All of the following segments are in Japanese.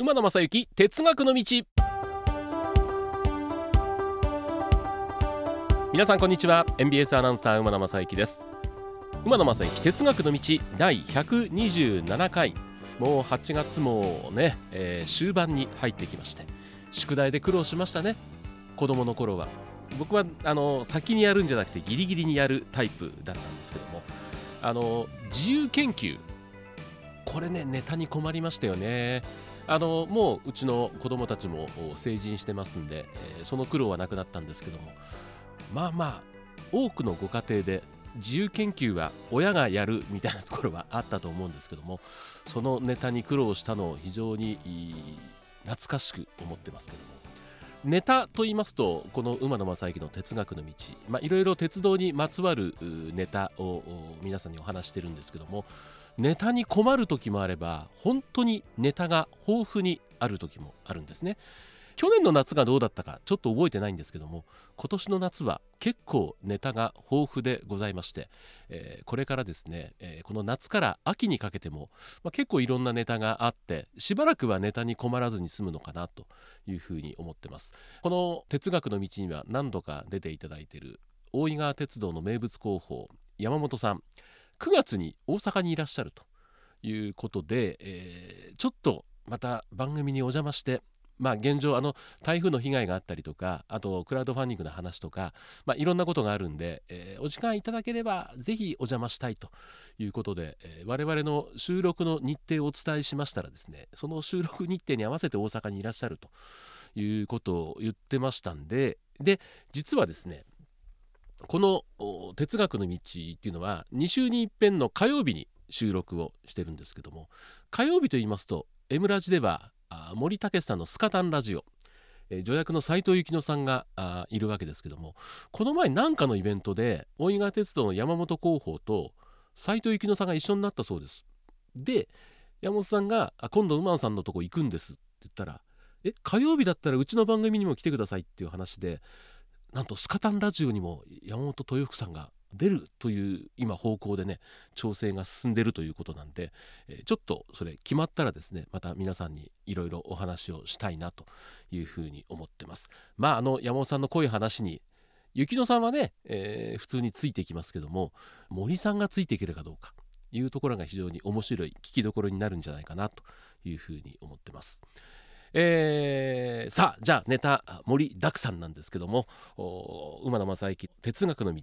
馬野正幸哲学の道。皆さんこんにちは。NBS アナウンサー馬野正幸です。馬野正幸哲学の道第127回。もう8月もね、えー、終盤に入ってきまして。宿題で苦労しましたね。子供の頃は。僕はあの先にやるんじゃなくてギリギリにやるタイプだったんですけども。あの自由研究。これねネタに困りましたよね。あのもううちの子供たちも成人してますんで、えー、その苦労はなくなったんですけどもまあまあ多くのご家庭で自由研究は親がやるみたいなところはあったと思うんですけどもそのネタに苦労したのを非常に懐かしく思ってますけども。ネタと言いますとこの馬野正幸の哲学の道いろいろ鉄道にまつわるネタを皆さんにお話してるんですけどもネタに困る時もあれば本当にネタが豊富にある時もあるんですね。去年の夏がどうだったかちょっと覚えてないんですけども今年の夏は結構ネタが豊富でございまして、えー、これからですね、えー、この夏から秋にかけても、まあ、結構いろんなネタがあってしばらくはネタに困らずに済むのかなというふうに思ってます。この哲学の道には何度か出ていただいている大井川鉄道の名物広報山本さん。9月に大阪にいらっしゃるということで、えー、ちょっとまた番組にお邪魔してまあ、現状あの台風の被害があったりとかあとクラウドファンディングの話とか、まあ、いろんなことがあるんで、えー、お時間いただければぜひお邪魔したいということで、えー、我々の収録の日程をお伝えしましたらですねその収録日程に合わせて大阪にいらっしゃるということを言ってましたんでで実はですねこの哲学の道っていうのは2週に一遍の火曜日に収録をしてるんですけども火曜日と言いますと M ラジでは森武さんのスカタンラジオ助役の斉藤幸乃さんがいるわけですけどもこの前何かのイベントで大井川鉄道の山本広報と斉藤幸乃さんが一緒になったそうです。で山本さんが「今度馬野さんのとこ行くんです」って言ったら「え火曜日だったらうちの番組にも来てください」っていう話でなんとスカタンラジオにも山本豊福さんが出るという今方向でね調整が進んでるということなんで、えちょっとそれ決まったらですねまた皆さんにいろいろお話をしたいなというふうに思ってますまああの山本さんのこうい話に雪乃さんはね、えー、普通についていきますけども森さんがついていけるかどうかいうところが非常に面白い聞きどころになるんじゃないかなというふうに思ってます。えー、さあじゃあネタ盛りだくさんなんですけども馬野正幸哲学の道。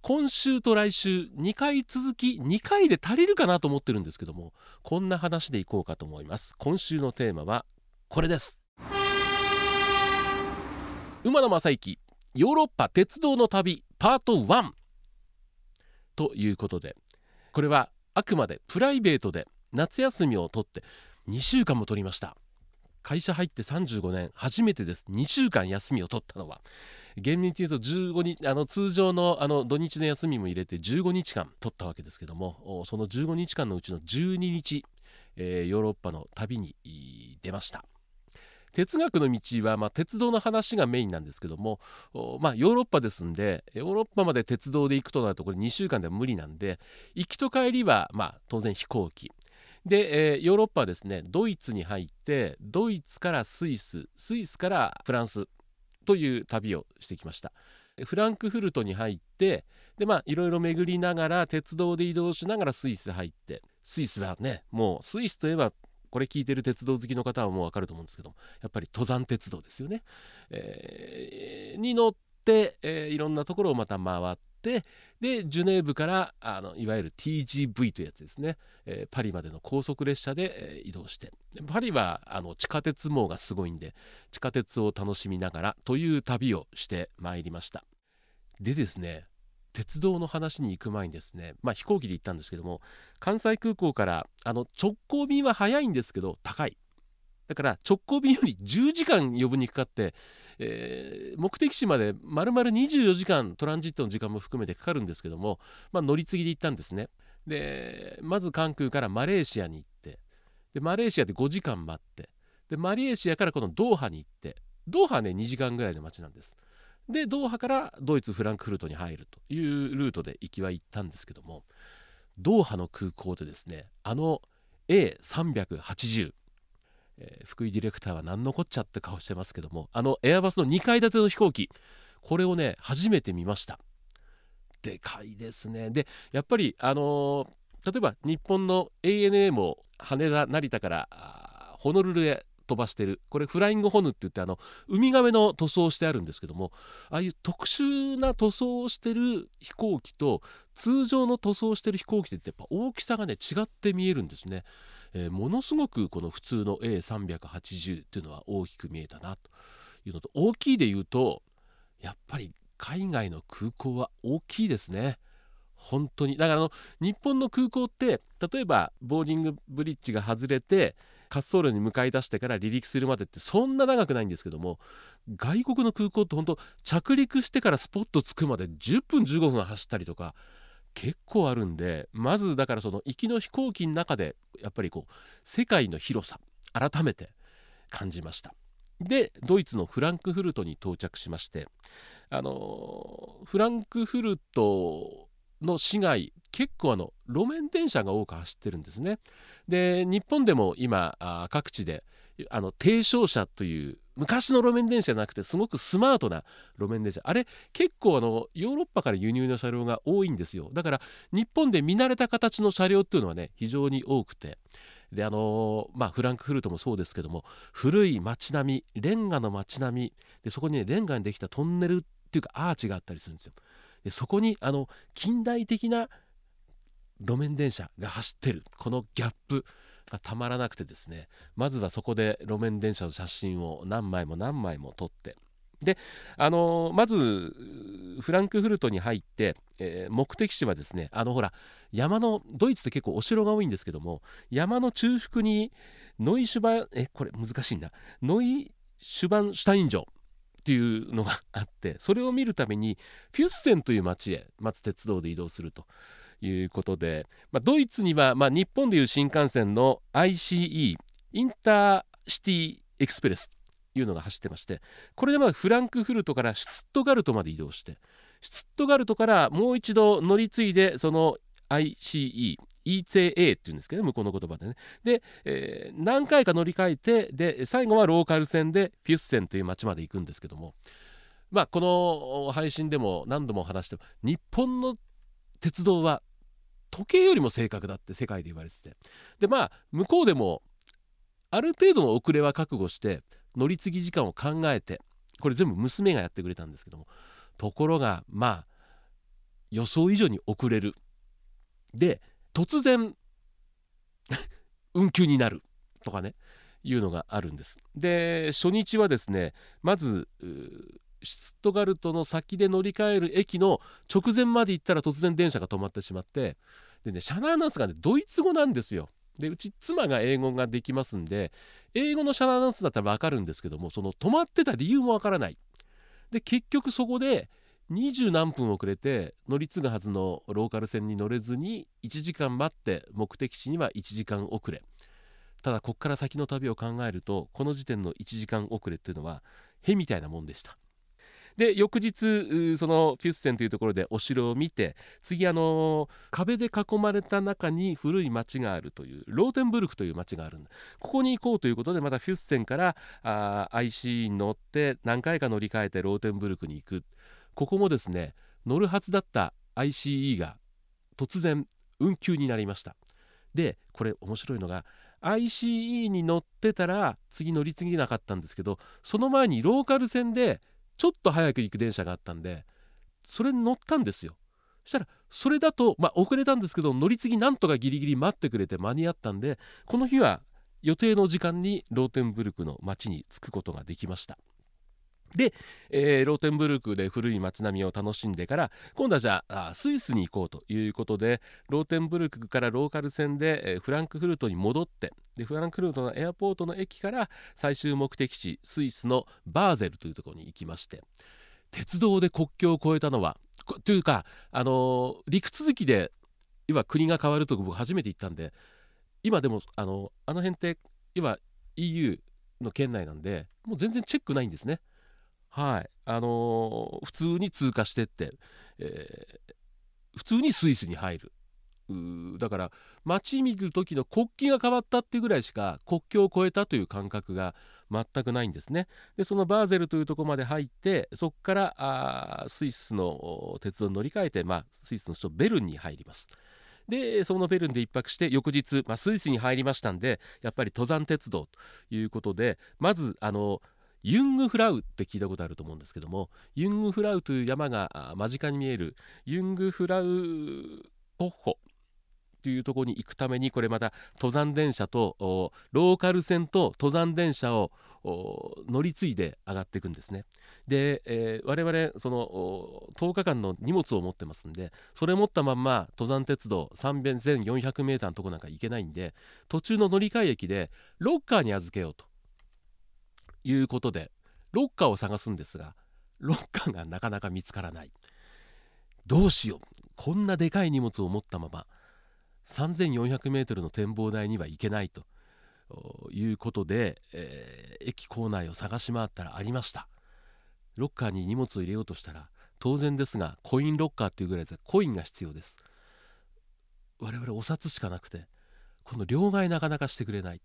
今週と来週2回続き2回で足りるかなと思ってるんですけどもこんな話でいこうかと思います。今週のテーマはこれです。馬野正幸ヨーロッパ鉄道の旅パート1ということでこれはあくまでプライベートで夏休みを取って2週間も取りました。会社入って35年初めてです。2週間休みを取ったのは。厳密に言うと15日あの通常のあの土日の休みも入れて15日間取ったわけですけどもその15日間のうちの12日、えー、ヨーロッパの旅に出ました。哲学の道は、まあ、鉄道の話がメインなんですけども、まあ、ヨーロッパですんでヨーロッパまで鉄道で行くとなるとこれ2週間では無理なんで行きと帰りは、まあ、当然飛行機。で、えー、ヨーロッパはですねドイツに入ってドイツからスイススイスからフランスという旅をしてきました。フランクフルトに入ってでまあいろいろ巡りながら鉄道で移動しながらスイス入ってスイスはねもうスイスといえばこれ聞いてる鉄道好きの方はもう分かると思うんですけどもやっぱり登山鉄道ですよね、えー、に乗って、えー、いろんなところをまた回ってでジュネーブからあのいわゆる TGV というやつですね、えー、パリまでの高速列車で、えー、移動して。パリはあの地下鉄網がすごいんで地下鉄を楽しみながらという旅をしてまいりました。でですね鉄道の話に行く前にですね、まあ、飛行機で行ったんですけども関西空港からあの直行便は早いんですけど高い。だから直行便より10時間余分にかかって、えー、目的地まで丸々24時間トランジットの時間も含めてかかるんですけども、まあ、乗り継ぎで行ったんですね。でまず関空からマレーシアに行ってでマレーシアで5時間待ってでマレーシアからこのドーハに行ってドーハね2時間ぐらいの街なんです。でドーハからドイツフランクフルトに入るというルートで行きは行ったんですけどもドーハの空港でですねあの A380 えー、福井ディレクターは何のこっちゃって顔してますけどもあのエアバスの2階建ての飛行機これをね初めて見ました。でかいですね。でやっぱりあのー、例えば日本の ANA も羽田成田からホノルルへ飛ばしてる。これフライングホヌって言ってあのウミガメの塗装をしてあるんですけどもああいう特殊な塗装をしてる飛行機と通常の塗装をしてる飛行機ってやっぱ大きさがね違って見えるんですね、えー、ものすごくこの普通の A380 っていうのは大きく見えたなというのと大きいで言うとやっぱり海外の空港は大きいですね。本当に。だからあの日本の空港って例えばボーディングブリッジが外れて滑走路に向かい出してから離陸するまでってそんな長くないんですけども外国の空港って本当着陸してからスポット着くまで10分15分走ったりとか結構あるんでまずだからその行きの飛行機の中でやっぱりこう世界の広さ改めて感じましたでドイツのフランクフルトに到着しましてあのフランクフルトの市街結構あの路面電車が多く走ってるんですね。で日本でも今各地であの低床車という昔の路面電車じゃなくてすごくスマートな路面電車。あれ結構あのヨーロッパから輸入の車両が多いんですよ。だから日本で見慣れた形の車両っていうのはね非常に多くて。であのまあフランクフルトもそうですけども古い街並みレンガの街並み。でそこにねレンガにできたトンネルっていうかアーチがあったりするんですよ。でそこにあの近代的な路面電車が走ってる。このギャップ。がたまらなくてですねまずはそこで路面電車の写真を何枚も何枚も撮ってであのー、まずフランクフルトに入って、えー、目的地はですねあのほら山のドイツって結構お城が多いんですけども山の中腹にノイシュバンえこれ難しいんだノイシュバンシュタイン城っていうのがあってそれを見るためにフュッセンという町へまず鉄道で移動すると。いうことで、まあ、ドイツには、まあ、日本でいう新幹線の ICE インターシティエクスプレスというのが走ってましてこれでまあフランクフルトからシュツットガルトまで移動してシュツットガルトからもう一度乗り継いでその ICE ETA っていうんですけど向こうの言葉でね。で、えー、何回か乗り換えてで最後はローカル線でフィュッセンという町まで行くんですけどもまあこの配信でも何度も話しても日本の鉄道は時計よりも正確だって世界で言われてて。でまあ向こうでもある程度の遅れは覚悟して乗り継ぎ時間を考えてこれ全部娘がやってくれたんですけどもところがまあ予想以上に遅れる。で突然運休になる。とかねいうのがあるんです。で初日はですねまずシュツットガルトの先で乗り換える駅の直前まで行ったら突然電車が止まってしまってでね車内アナウンスがねドイツ語なんですよ。でうち妻が英語ができますんで英語の車内アナウンスだったら分かるんですけどもその止まってた理由も分からない。で結局そこで二十何分遅れて乗り継ぐはずのローカル線に乗れずに1時間待って目的地には1時間遅れ。ただこっから先の旅を考えるとこの時点の1時間遅れっていうのはへみたいなもんでした。で翌日そのフュッセンというところでお城を見て次あの壁で囲まれた中に古い町があるというローテンブルクという町があるんだ。ここに行こうということでまたフュッセンからあ IC に乗って何回か乗り換えてローテンブルクに行く。ここもですね乗るはずだった ICE が突然運休になりました。でこれ面白いのが ICE に乗ってたら次乗り継ぎなかったんですけどその前にローカル線でちょっと早く行く電車があったんでそれに乗ったんですよ。そしたらそれだとまあ遅れたんですけど乗り継ぎなんとかギリギリ待ってくれて間に合ったんでこの日は予定の時間にローテンブルクの町に着くことができました。で、えー、ローテンブルクで古い街並みを楽しんでから今度はじゃあスイスに行こうということでローテンブルクからローカル線で、えー、フランクフルトに戻ってでフランクフルトのエアポートの駅から最終目的地スイスのバーゼルというところに行きまして鉄道で国境を越えたのはというか、あのー、陸続きで今国が変わると僕初めて行ったんで今でもあのあの辺って今 EU の県内なんでもう全然チェックないんですね。はいあのー、普通に通過してって、えー、普通にスイスに入るだから街見る時の国旗が変わったっていうぐらいしか国境を越えたという感覚が全くないんですね。でそのバーゼルというとこまで入ってそこからあスイスの鉄道に乗り換えて、まあ、スイスの首都ベルンに入ります。でそのベルンで1泊して翌日、まあ、スイスに入りましたんでやっぱり登山鉄道ということでまずあのユングフラウって聞いたことあると思うんですけどもユングフラウという山が間近に見えるユングフラウポッホというところに行くためにこれまた登山電車とローカル線と登山電車を乗り継いで上がっていくんですね。で、えー、我々その10日間の荷物を持ってますんでそれ持ったまんま登山鉄道3400メーターのとこなんか行けないんで途中の乗り換え駅でロッカーに預けようということでロッカーを探すんですがロッカーがなかなか見つからない。どうしよう。こんなでかい荷物を持ったまま 3400m の展望台には行けないということで、えー、駅構内を探し回ったらありました。ロッカーに荷物を入れようとしたら当然ですがコインロッカーっていうぐらいでコインが必要です。我々お札しかなくてこの両替なかなかしてくれない。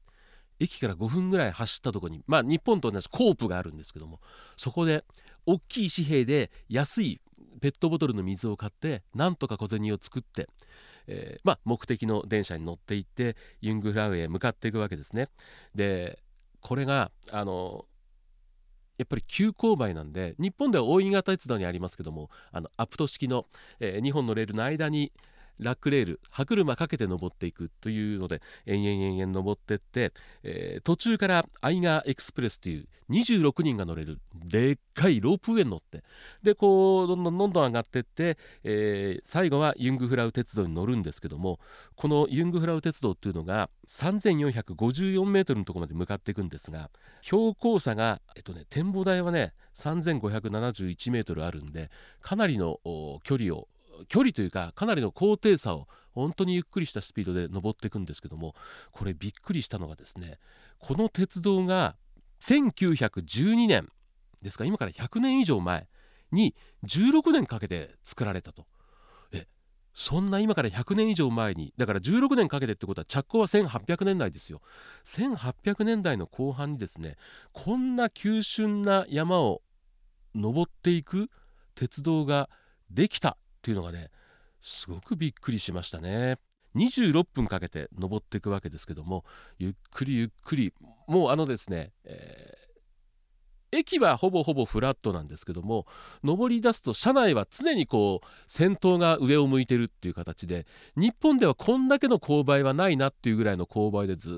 駅から5分ぐらい走ったとこにまあ日本と同じコープがあるんですけどもそこで大きい紙幣で安いペットボトルの水を買ってなんとか小銭を作って、えー、まあ、目的の電車に乗っていってユングフラウへ向かっていくわけですね。でこれがあのやっぱり急勾配なんで日本では大井型鉄道にありますけどもあのアプト式の、えー、2本のレールの間にラックレール歯車かけて登っていくというので延々延々登ってって、えー、途中からアイガーエクスプレスという26人が乗れるでっかいロープウェイに乗ってでこうどんどんどんどん上がってって、えー、最後はユングフラウ鉄道に乗るんですけどもこのユングフラウ鉄道っていうのが3454メートルのところまで向かっていくんですが標高差が、えっとね、展望台はね3571メートルあるんでかなりの距離を距離というかかなりの高低差を本当にゆっくりしたスピードで登っていくんですけどもこれびっくりしたのがですねこの鉄道が1912年ですか今から100年以上前に16年かけて作られたと。えそんな今から100年以上前にだから16年かけてってことは着工は1800年代ですよ1800年代の後半にですねこんな急峻な山を登っていく鉄道ができたっていうのがねすごくびっくりしましたね。26分かけて登っていくわけですけどもゆっくりゆっくりもうあのですね、えー、駅はほぼほぼフラットなんですけども登り出すと車内は常にこう先頭が上を向いてるっていう形で日本ではこんだけの勾配はないなっていうぐらいの勾配でず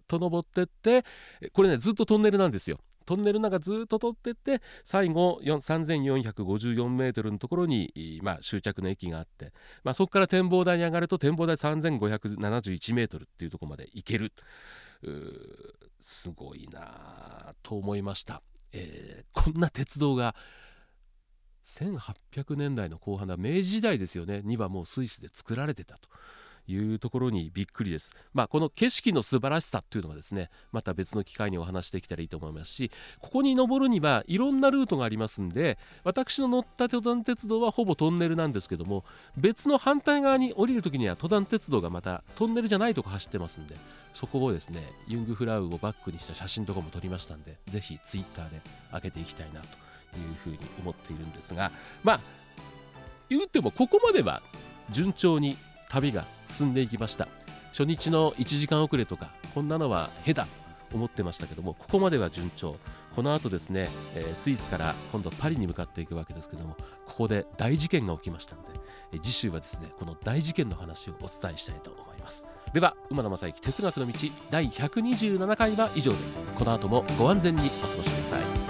っと登ってってこれねずっとトンネルなんですよ。トンネルの中ずっと通ってって最後3454メートルのところに、まあ、終着の駅があって、まあ、そこから展望台に上がると展望台3571メートルっていうところまで行ける。すごいなと思いました、えー、こんな鉄道が1800年代の後半だ。明治時代ですよね。にはもうスイスで作られてたと。いうところにびっくりです。まあ、この景色の素晴らしさっていうのはですねまた別の機会にお話しできたらいいと思いますしここに登るにはいろんなルートがありますんで私の乗った登山鉄道はほぼトンネルなんですけども別の反対側に降りる時には登山鉄道がまたトンネルじゃないとこ走ってますんでそこをですねユングフラウをバックにした写真とかも撮りましたんでぜひツイッターで上げていきたいなというふうに思っているんですがまあ言うてもここまでは順調に旅が進んでいきました。初日の1時間遅れとかこんなのはへだと思ってましたけどもここまでは順調。この後ですね、えー、スイスから今度パリに向かっていくわけですけどもここで大事件が起きましたので、えー、次週はですねこの大事件の話をお伝えしたいと思います。では馬野正幸哲学の道第127回は以上です。この後もご安全にお過ごしください。